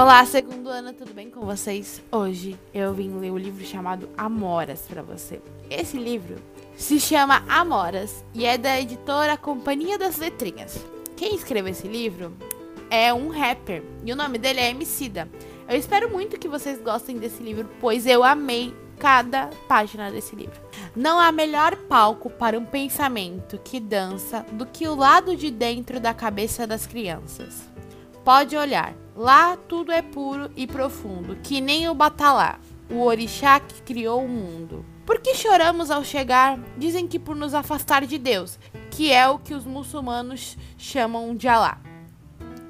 Olá, segundo ano, tudo bem com vocês? Hoje eu vim ler o livro chamado Amoras para você. Esse livro se chama Amoras e é da editora Companhia das Letrinhas. Quem escreveu esse livro é um rapper e o nome dele é Emicida. Eu espero muito que vocês gostem desse livro, pois eu amei cada página desse livro. Não há melhor palco para um pensamento que dança do que o lado de dentro da cabeça das crianças. Pode olhar, lá tudo é puro e profundo, que nem o batalá, o orixá que criou o mundo. Por que choramos ao chegar? Dizem que por nos afastar de Deus, que é o que os muçulmanos chamam de Alá.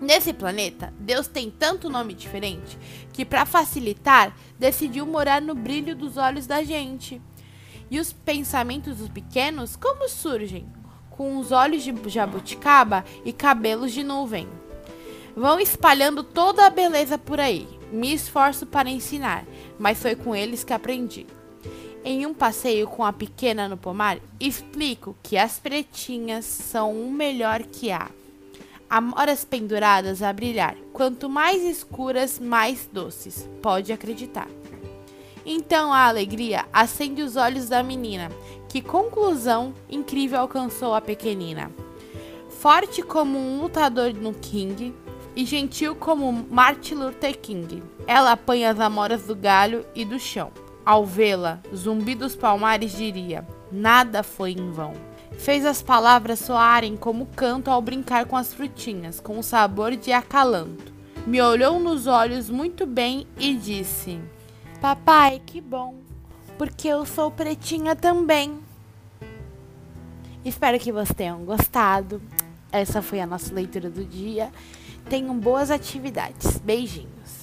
Nesse planeta, Deus tem tanto nome diferente que, para facilitar, decidiu morar no brilho dos olhos da gente. E os pensamentos dos pequenos como surgem? Com os olhos de jabuticaba e cabelos de nuvem. Vão espalhando toda a beleza por aí. Me esforço para ensinar, mas foi com eles que aprendi. Em um passeio com a pequena no pomar, explico que as pretinhas são o melhor que há. Amoras penduradas a brilhar, quanto mais escuras, mais doces, pode acreditar. Então a alegria acende os olhos da menina. Que conclusão incrível alcançou a pequenina. Forte como um lutador no King e gentil como Martin Luther King. Ela apanha as amoras do galho e do chão. Ao vê-la, Zumbi dos Palmares diria: Nada foi em vão. Fez as palavras soarem como canto ao brincar com as frutinhas, com o sabor de acalanto. Me olhou nos olhos muito bem e disse: Papai, que bom, porque eu sou pretinha também. Espero que vocês tenham gostado. Essa foi a nossa leitura do dia. Tenham boas atividades. Beijinhos.